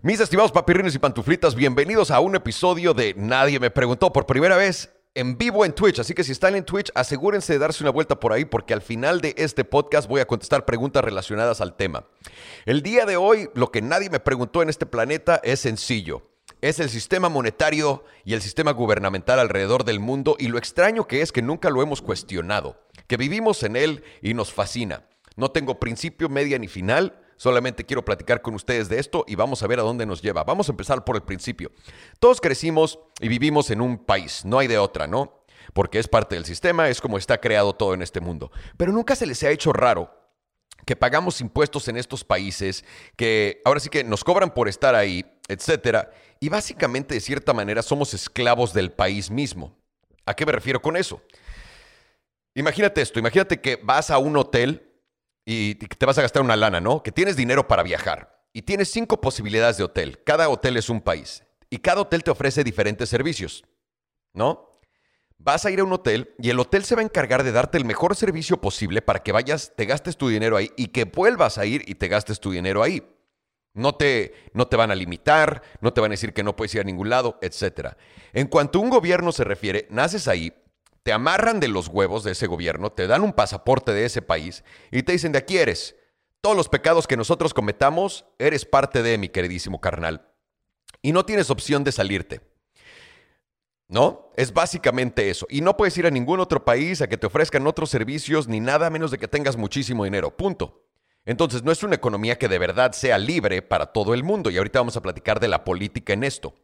Mis estimados papirrines y pantuflitas, bienvenidos a un episodio de Nadie me preguntó por primera vez en vivo en Twitch. Así que si están en Twitch, asegúrense de darse una vuelta por ahí porque al final de este podcast voy a contestar preguntas relacionadas al tema. El día de hoy, lo que nadie me preguntó en este planeta es sencillo. Es el sistema monetario y el sistema gubernamental alrededor del mundo y lo extraño que es que nunca lo hemos cuestionado, que vivimos en él y nos fascina. No tengo principio, media ni final. Solamente quiero platicar con ustedes de esto y vamos a ver a dónde nos lleva. Vamos a empezar por el principio. Todos crecimos y vivimos en un país, no hay de otra, ¿no? Porque es parte del sistema, es como está creado todo en este mundo. Pero nunca se les ha hecho raro que pagamos impuestos en estos países, que ahora sí que nos cobran por estar ahí, etcétera, y básicamente de cierta manera somos esclavos del país mismo. ¿A qué me refiero con eso? Imagínate esto, imagínate que vas a un hotel y te vas a gastar una lana, ¿no? Que tienes dinero para viajar y tienes cinco posibilidades de hotel. Cada hotel es un país y cada hotel te ofrece diferentes servicios, ¿no? Vas a ir a un hotel y el hotel se va a encargar de darte el mejor servicio posible para que vayas, te gastes tu dinero ahí y que vuelvas a ir y te gastes tu dinero ahí. No te, no te van a limitar, no te van a decir que no puedes ir a ningún lado, etc. En cuanto a un gobierno se refiere, naces ahí, te amarran de los huevos de ese gobierno, te dan un pasaporte de ese país y te dicen de aquí eres. Todos los pecados que nosotros cometamos, eres parte de mi queridísimo carnal. Y no tienes opción de salirte. ¿No? Es básicamente eso. Y no puedes ir a ningún otro país a que te ofrezcan otros servicios ni nada menos de que tengas muchísimo dinero. Punto. Entonces, no es una economía que de verdad sea libre para todo el mundo. Y ahorita vamos a platicar de la política en esto.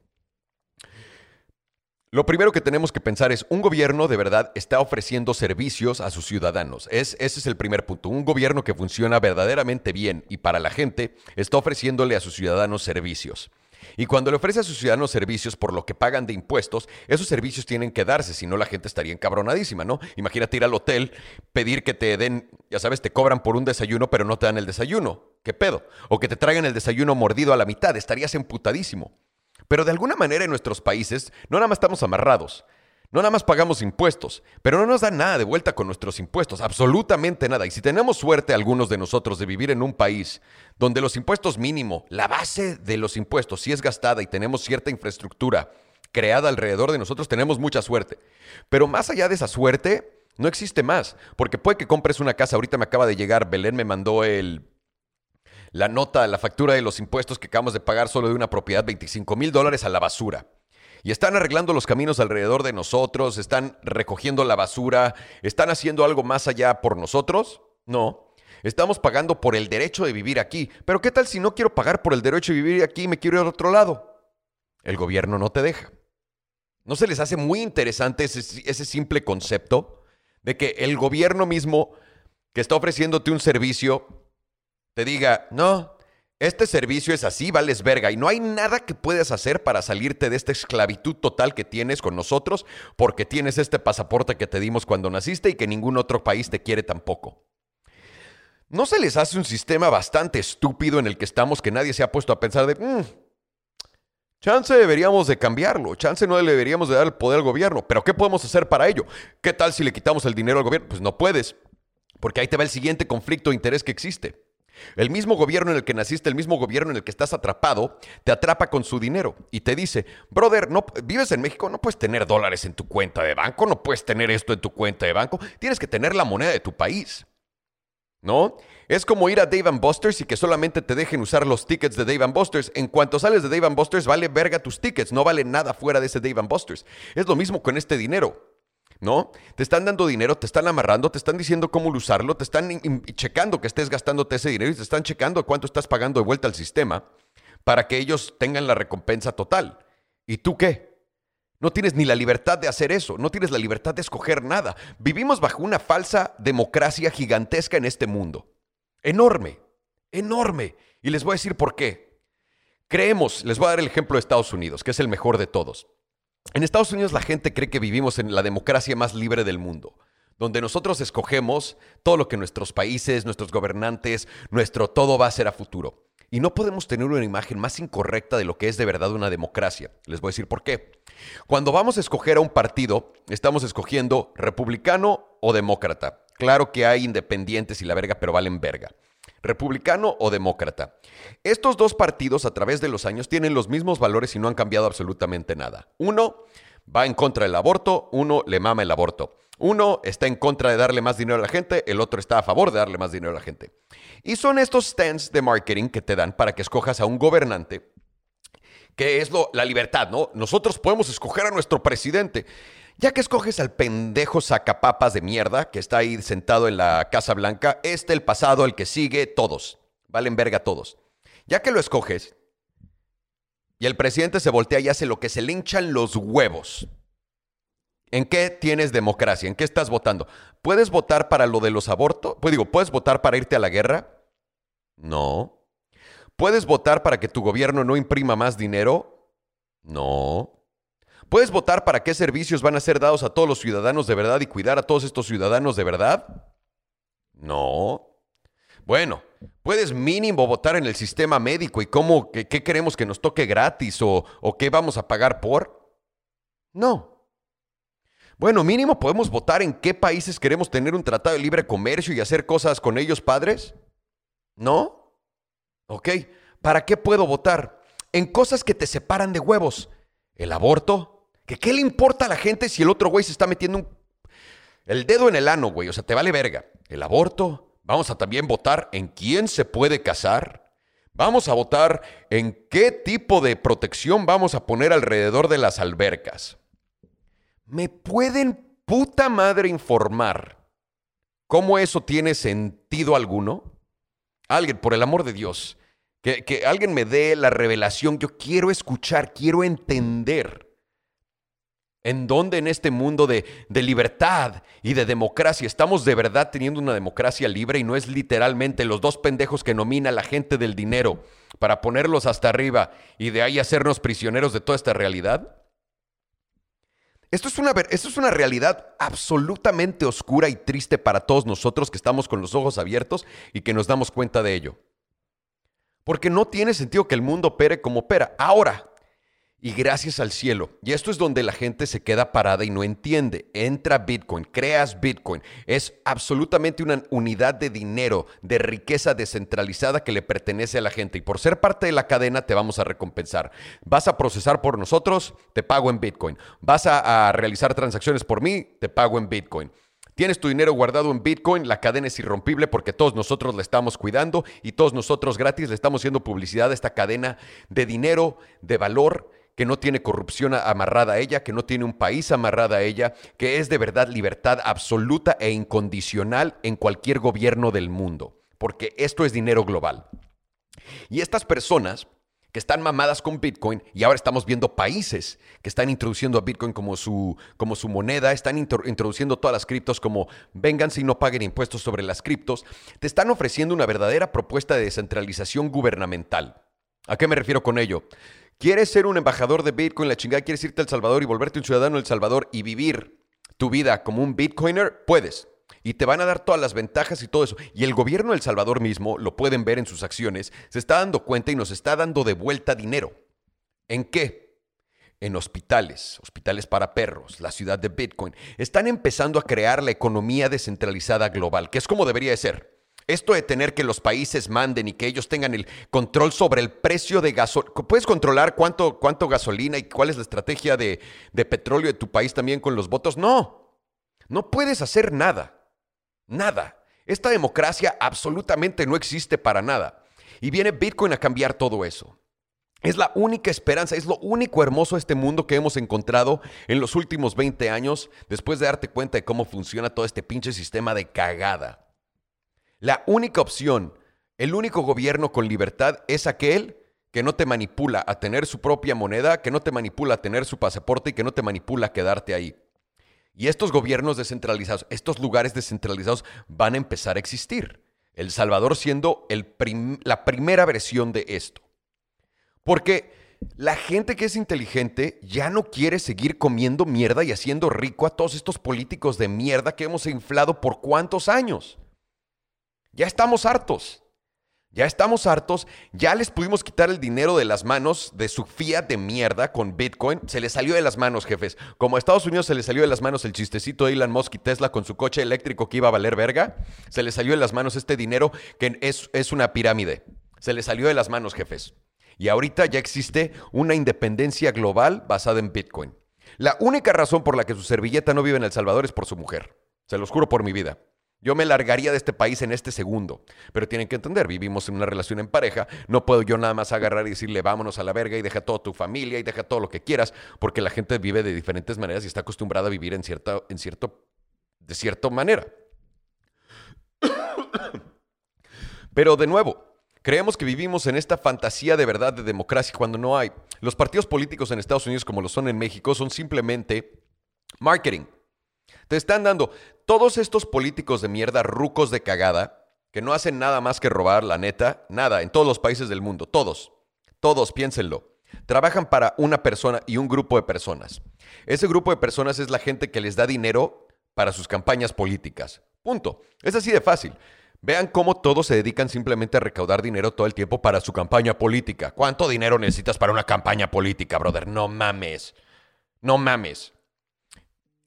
Lo primero que tenemos que pensar es, un gobierno de verdad está ofreciendo servicios a sus ciudadanos. Es, ese es el primer punto. Un gobierno que funciona verdaderamente bien y para la gente está ofreciéndole a sus ciudadanos servicios. Y cuando le ofrece a sus ciudadanos servicios por lo que pagan de impuestos, esos servicios tienen que darse, si no la gente estaría encabronadísima, ¿no? Imagínate ir al hotel, pedir que te den, ya sabes, te cobran por un desayuno, pero no te dan el desayuno. ¿Qué pedo? O que te traigan el desayuno mordido a la mitad, estarías emputadísimo. Pero de alguna manera en nuestros países no nada más estamos amarrados, no nada más pagamos impuestos, pero no nos dan nada de vuelta con nuestros impuestos, absolutamente nada. Y si tenemos suerte algunos de nosotros de vivir en un país donde los impuestos mínimo, la base de los impuestos, si es gastada y tenemos cierta infraestructura creada alrededor de nosotros, tenemos mucha suerte. Pero más allá de esa suerte, no existe más, porque puede que compres una casa, ahorita me acaba de llegar, Belén me mandó el la nota, la factura de los impuestos que acabamos de pagar solo de una propiedad, 25 mil dólares a la basura. Y están arreglando los caminos alrededor de nosotros, están recogiendo la basura, están haciendo algo más allá por nosotros. No. Estamos pagando por el derecho de vivir aquí. Pero ¿qué tal si no quiero pagar por el derecho de vivir aquí y me quiero ir a otro lado? El gobierno no te deja. ¿No se les hace muy interesante ese, ese simple concepto de que el gobierno mismo que está ofreciéndote un servicio te diga, no, este servicio es así, vales verga, y no hay nada que puedas hacer para salirte de esta esclavitud total que tienes con nosotros porque tienes este pasaporte que te dimos cuando naciste y que ningún otro país te quiere tampoco. ¿No se les hace un sistema bastante estúpido en el que estamos que nadie se ha puesto a pensar de, mm, chance deberíamos de cambiarlo, chance no le deberíamos de dar el poder al gobierno, pero ¿qué podemos hacer para ello? ¿Qué tal si le quitamos el dinero al gobierno? Pues no puedes, porque ahí te va el siguiente conflicto de interés que existe. El mismo gobierno en el que naciste, el mismo gobierno en el que estás atrapado, te atrapa con su dinero y te dice, brother, no, vives en México, no puedes tener dólares en tu cuenta de banco, no puedes tener esto en tu cuenta de banco, tienes que tener la moneda de tu país. ¿No? Es como ir a Dave Busters y que solamente te dejen usar los tickets de Dave Busters. En cuanto sales de Dave Busters, vale verga tus tickets, no vale nada fuera de ese Dave Busters. Es lo mismo con este dinero. ¿No? Te están dando dinero, te están amarrando, te están diciendo cómo usarlo, te están checando que estés gastándote ese dinero y te están checando cuánto estás pagando de vuelta al sistema para que ellos tengan la recompensa total. ¿Y tú qué? No tienes ni la libertad de hacer eso, no tienes la libertad de escoger nada. Vivimos bajo una falsa democracia gigantesca en este mundo. Enorme, enorme. Y les voy a decir por qué. Creemos, les voy a dar el ejemplo de Estados Unidos, que es el mejor de todos. En Estados Unidos la gente cree que vivimos en la democracia más libre del mundo, donde nosotros escogemos todo lo que nuestros países, nuestros gobernantes, nuestro todo va a ser a futuro. Y no podemos tener una imagen más incorrecta de lo que es de verdad una democracia. Les voy a decir por qué. Cuando vamos a escoger a un partido, estamos escogiendo republicano o demócrata. Claro que hay independientes y la verga, pero valen verga. Republicano o demócrata. Estos dos partidos a través de los años tienen los mismos valores y no han cambiado absolutamente nada. Uno va en contra del aborto, uno le mama el aborto. Uno está en contra de darle más dinero a la gente, el otro está a favor de darle más dinero a la gente. Y son estos stands de marketing que te dan para que escojas a un gobernante, que es lo, la libertad, ¿no? Nosotros podemos escoger a nuestro presidente. Ya que escoges al pendejo sacapapas de mierda que está ahí sentado en la Casa Blanca, este, el pasado, el que sigue, todos. Valen verga todos. Ya que lo escoges y el presidente se voltea y hace lo que se le hinchan los huevos. ¿En qué tienes democracia? ¿En qué estás votando? ¿Puedes votar para lo de los abortos? Pues digo, ¿puedes votar para irte a la guerra? No. ¿Puedes votar para que tu gobierno no imprima más dinero? No. ¿Puedes votar para qué servicios van a ser dados a todos los ciudadanos de verdad y cuidar a todos estos ciudadanos de verdad? No. Bueno, puedes mínimo votar en el sistema médico y cómo, qué, queremos que nos toque gratis o, o qué vamos a pagar por. No. Bueno, mínimo podemos votar en qué países queremos tener un tratado de libre comercio y hacer cosas con ellos, padres. ¿No? Ok. ¿Para qué puedo votar? En cosas que te separan de huevos. El aborto, ¿Que ¿Qué le importa a la gente si el otro güey se está metiendo el dedo en el ano, güey? O sea, te vale verga. El aborto. Vamos a también votar en quién se puede casar. Vamos a votar en qué tipo de protección vamos a poner alrededor de las albercas. ¿Me pueden puta madre informar cómo eso tiene sentido alguno? Alguien, por el amor de Dios, que, que alguien me dé la revelación. Yo quiero escuchar, quiero entender. ¿En dónde en este mundo de, libertad y de democracia estamos de verdad teniendo una democracia libre y no es literalmente los dos pendejos que nomina la gente del dinero para ponerlos hasta arriba y de ahí hacernos prisioneros de toda esta realidad? Esto es, una, esto es una realidad absolutamente oscura y triste para todos nosotros que estamos con los ojos abiertos y que nos damos cuenta de ello. Porque no tiene sentido que el mundo opere como opera. Ahora, y gracias al cielo. Y esto es donde la gente se queda parada y no entiende. Entra Bitcoin, creas Bitcoin. Es absolutamente una unidad de dinero, de riqueza descentralizada que le pertenece a la gente. Y por ser parte de la cadena te vamos a recompensar. Vas a procesar por nosotros, te pago en Bitcoin. Vas a, realizar transacciones por mí, te pago en Bitcoin. Tienes tu dinero guardado en Bitcoin, la cadena es irrompible porque todos nosotros la estamos cuidando y todos nosotros gratis le estamos haciendo publicidad a esta cadena de dinero, de valor que no tiene corrupción amarrada a ella, que no tiene un país amarrada a ella, que es de verdad libertad absoluta e incondicional en cualquier gobierno del mundo, porque esto es dinero global. Y estas personas que están mamadas con Bitcoin y ahora estamos viendo países que están introduciendo a Bitcoin como su, como su moneda, están introduciendo todas las criptos como vengan si no paguen impuestos sobre las criptos, te están ofreciendo una verdadera propuesta de descentralización gubernamental. ¿A qué me refiero con ello? ¿Quieres ser un embajador de Bitcoin, la chingada? ¿Quieres irte a El Salvador y volverte un ciudadano de El Salvador y vivir tu vida como un Bitcoiner? Puedes. Y te van a dar todas las ventajas y todo eso. Y el gobierno de El Salvador mismo, lo pueden ver en sus acciones, se está dando cuenta y nos está dando de vuelta dinero. ¿En qué? En hospitales, hospitales para perros, la ciudad de Bitcoin. Están empezando a crear la economía descentralizada global, que es como debería de ser. Esto de tener que los países manden y que ellos tengan el control sobre el precio de gasolina. ¿Puedes controlar cuánto, cuánto gasolina y cuál es la estrategia de, de petróleo de tu país también con los votos? No, no puedes hacer nada. Nada. Esta democracia absolutamente no existe para nada. Y viene Bitcoin a cambiar todo eso. Es la única esperanza, es lo único hermoso de este mundo que hemos encontrado en los últimos 20 años después de darte cuenta de cómo funciona todo este pinche sistema de cagada. La única opción, el único gobierno con libertad es aquel que no te manipula a tener su propia moneda, que no te manipula a tener su pasaporte y que no te manipula a quedarte ahí. Y estos gobiernos descentralizados, estos lugares descentralizados van a empezar a existir. El Salvador siendo la primera versión de esto. Porque la gente que es inteligente ya no quiere seguir comiendo mierda y haciendo rico a todos estos políticos de mierda que hemos inflado por cuántos años. Ya estamos hartos. Ya estamos hartos, ya les pudimos quitar el dinero de las manos de su fiat de mierda con Bitcoin. Se les salió de las manos, jefes. Como a Estados Unidos se les salió de las manos el chistecito de Elon Musk y Tesla con su coche eléctrico que iba a valer verga, se les salió de las manos este dinero que es, es una pirámide. Se les salió de las manos, jefes. Y ahorita ya existe una independencia global basada en Bitcoin. La única razón por la que su servilleta no vive en El Salvador es por su mujer. Se los juro por mi vida. Yo me largaría de este país en este segundo. Pero tienen que entender, vivimos en una relación en pareja. No puedo yo nada más agarrar y decirle vámonos a la verga y deja toda tu familia y deja todo lo que quieras, porque la gente vive de diferentes maneras y está acostumbrada a vivir en cierta, en cierto, de cierta manera. Pero de nuevo, creemos que vivimos en esta fantasía de verdad de democracia cuando no hay. Los partidos políticos en Estados Unidos, como lo son en México, son simplemente marketing. Te están dando todos estos políticos de mierda, rucos de cagada, que no hacen nada más que robar, la neta, nada, en todos los países del mundo, todos, todos, piénsenlo. Trabajan para una persona y un grupo de personas. Ese grupo de personas es la gente que les da dinero para sus campañas políticas. Punto. Es así de fácil. Vean cómo todos se dedican simplemente a recaudar dinero todo el tiempo para su campaña política. ¿Cuánto dinero necesitas para una campaña política, brother? No mames. No mames.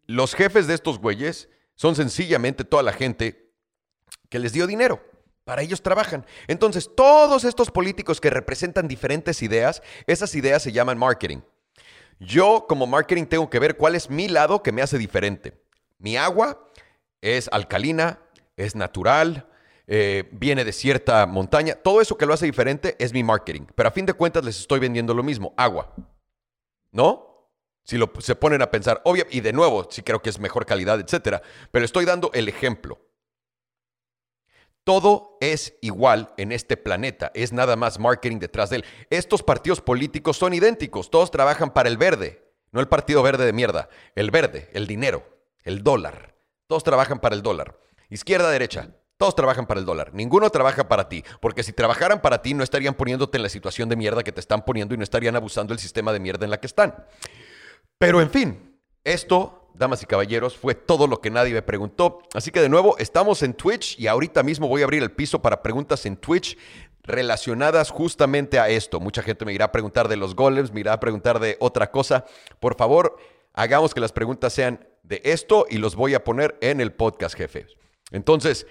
Los jefes de estos güeyes son sencillamente toda la gente que les dio dinero. Para ellos trabajan. Entonces, todos estos políticos que representan diferentes ideas, esas ideas se llaman marketing. Yo como marketing tengo que ver cuál es mi lado que me hace diferente. Mi agua es alcalina, es natural, eh, viene de cierta montaña. Todo eso que lo hace diferente es mi marketing. Pero a fin de cuentas les estoy vendiendo lo mismo, agua. ¿No? Si lo, se ponen a pensar, obvio, y de nuevo, sí creo que es mejor calidad, etcétera, pero estoy dando el ejemplo. Todo es igual en este planeta, es nada más marketing detrás de él. Estos partidos políticos son idénticos, todos trabajan para el verde, no el partido verde de mierda, el verde, el dinero, el dólar. Todos trabajan para el dólar. Izquierda, derecha, todos trabajan para el dólar. Ninguno trabaja para ti. Porque si trabajaran para ti, no estarían poniéndote en la situación de mierda que te están poniendo y no estarían abusando del sistema de mierda en la que están. Pero en fin, esto, damas y caballeros, fue todo lo que nadie me preguntó. Así que de nuevo, estamos en Twitch y ahorita mismo voy a abrir el piso para preguntas en Twitch relacionadas justamente a esto. Mucha gente me irá a preguntar de los golems, me irá a preguntar de otra cosa. Por favor, hagamos que las preguntas sean de esto y los voy a poner en el podcast, jefe. Entonces,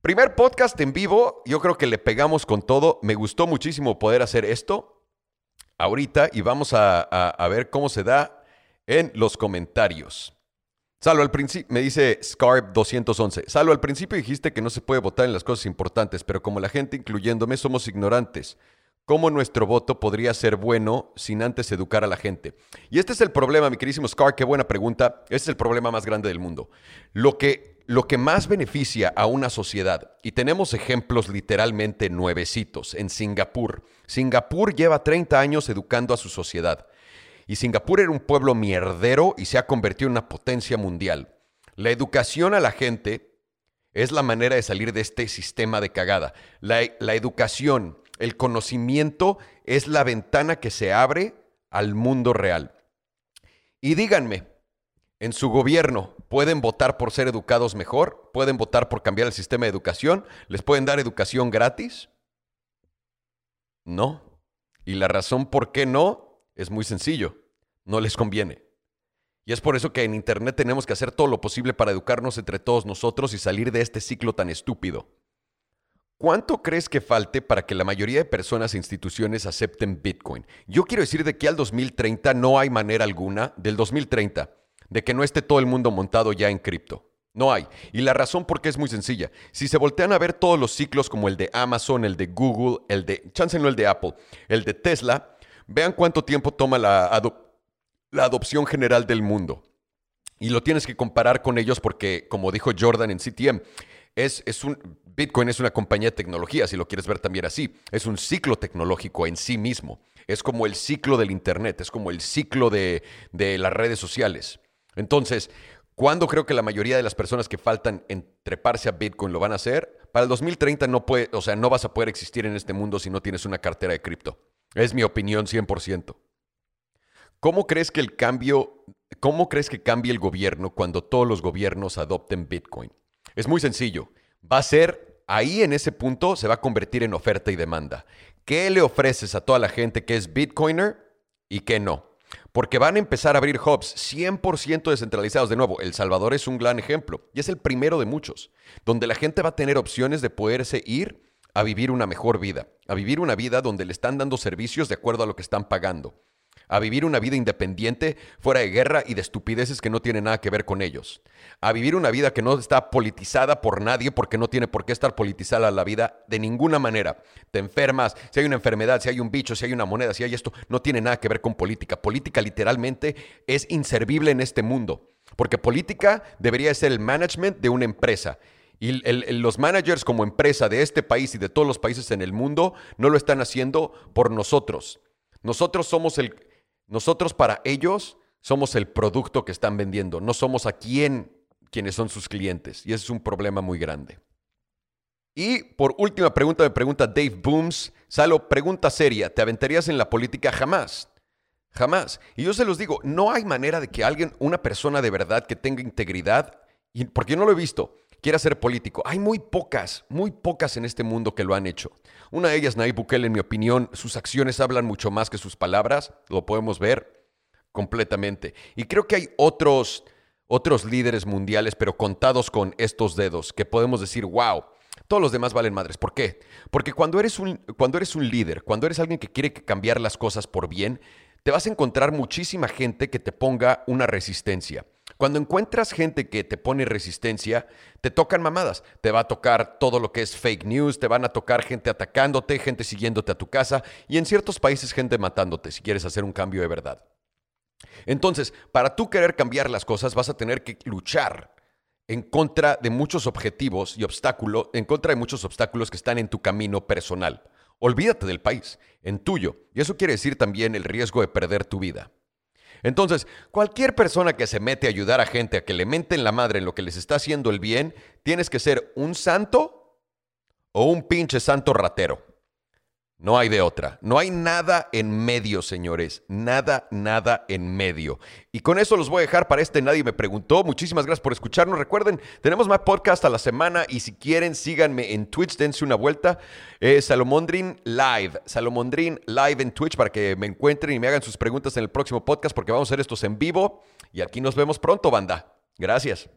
primer podcast en vivo, yo creo que le pegamos con todo. Me gustó muchísimo poder hacer esto ahorita y vamos a, a ver cómo se da en los comentarios. Salvo al principio, me dice Scarp 211. Salvo al principio dijiste que no se puede votar en las cosas importantes, pero como la gente, incluyéndome, somos ignorantes. ¿Cómo nuestro voto podría ser bueno sin antes educar a la gente? Y este es el problema, mi queridísimo Scar, qué buena pregunta. Este es el problema más grande del mundo. Lo que, lo que más beneficia a una sociedad, y tenemos ejemplos literalmente nuevecitos, en Singapur. Singapur lleva 30 años educando a su sociedad. Y Singapur era un pueblo mierdero y se ha convertido en una potencia mundial. La educación a la gente es la manera de salir de este sistema de cagada. La, la educación, el conocimiento es la ventana que se abre al mundo real. Y díganme, en su gobierno pueden votar por ser educados mejor, pueden votar por cambiar el sistema de educación, les pueden dar educación gratis. No. Y la razón por qué no es muy sencillo no les conviene. Y es por eso que en Internet tenemos que hacer todo lo posible para educarnos entre todos nosotros y salir de este ciclo tan estúpido. ¿Cuánto crees que falte para que la mayoría de personas e instituciones acepten Bitcoin? Yo quiero decir de que al 2030 no hay manera alguna, del 2030, de que no esté todo el mundo montado ya en cripto. No hay. Y la razón por qué es muy sencilla. Si se voltean a ver todos los ciclos como el de Amazon, el de Google, el de, chance no el de Apple, el de Tesla, vean cuánto tiempo toma la adopción la adopción general del mundo. Y lo tienes que comparar con ellos porque, como dijo Jordan en CTM, es, es un, Bitcoin es una compañía de tecnología, si lo quieres ver también así. Es un ciclo tecnológico en sí mismo. Es como el ciclo del Internet, es como el ciclo de, de las redes sociales. Entonces, ¿cuándo creo que la mayoría de las personas que faltan en treparse a Bitcoin lo van a hacer? Para el 2030 no puede, o sea, no vas a poder existir en este mundo si no tienes una cartera de cripto. Es mi opinión 100%. ¿Cómo crees que el cambio, cómo crees que cambie el gobierno cuando todos los gobiernos adopten Bitcoin? Es muy sencillo. Va a ser Ahí en ese punto se va a convertir en oferta y demanda. ¿Qué le ofreces a toda la gente que es Bitcoiner y qué no? Porque van a empezar a abrir hubs 100% descentralizados. De nuevo, El Salvador es un gran ejemplo y es el primero de muchos, donde la gente va a tener opciones de poderse ir a vivir una mejor vida, a vivir una vida donde le están dando servicios de acuerdo a lo que están pagando, a vivir una vida independiente, fuera de guerra y de estupideces que no tienen nada que ver con ellos, a vivir una vida que no está politizada por nadie porque no tiene por qué estar politizada la vida de ninguna manera. Te enfermas, si hay una enfermedad, si hay un bicho, si hay una moneda, si hay esto, no tiene nada que ver con política. Política literalmente es inservible en este mundo, porque política debería ser el management de una empresa. Y los managers como empresa de este país y de todos los países en el mundo no lo están haciendo por nosotros. Nosotros somos el, nosotros para ellos somos el producto que están vendiendo, no somos a quién quienes son sus clientes. Y ese es un problema muy grande. Y por última pregunta me pregunta Dave Booms. Salo, pregunta seria, ¿te aventarías en la política? Jamás. Jamás. Y yo se los digo, no hay manera de que alguien, una persona de verdad que tenga integridad, porque yo no lo he visto, quiera ser político. Hay muy pocas, muy pocas en este mundo que lo han hecho. Una de ellas, Nayib Bukele, en mi opinión, sus acciones hablan mucho más que sus palabras, lo podemos ver completamente. Y creo que hay otros, otros líderes mundiales, pero contados con estos dedos, que podemos decir, wow, todos los demás valen madres. ¿Por qué? Porque cuando eres un, cuando eres un líder, cuando eres alguien que quiere cambiar las cosas por bien, te vas a encontrar muchísima gente que te ponga una resistencia. Cuando encuentras gente que te pone resistencia, te tocan mamadas. Te va a tocar todo lo que es fake news, te van a tocar gente atacándote, gente siguiéndote a tu casa y en ciertos países gente matándote si quieres hacer un cambio de verdad. Entonces, para tú querer cambiar las cosas vas a tener que luchar en contra de muchos objetivos y obstáculos, en contra de muchos obstáculos que están en tu camino personal. Olvídate del país, en tuyo. Y eso quiere decir también el riesgo de perder tu vida. Entonces, cualquier persona que se mete a ayudar a gente a que le menten la madre en lo que les está haciendo el bien, tienes que ser un santo o un pinche santo ratero. No hay de otra. No hay nada en medio, señores. Nada, nada en medio. Y con eso los voy a dejar para este Nadie me preguntó. Muchísimas gracias por escucharnos. Recuerden, tenemos más podcast a la semana y si quieren, síganme en Twitch, dense una vuelta. Eh, Salomondrin Live. Salomondrin Live en Twitch para que me encuentren y me hagan sus preguntas en el próximo podcast porque vamos a hacer estos en vivo. Y aquí nos vemos pronto, banda. Gracias.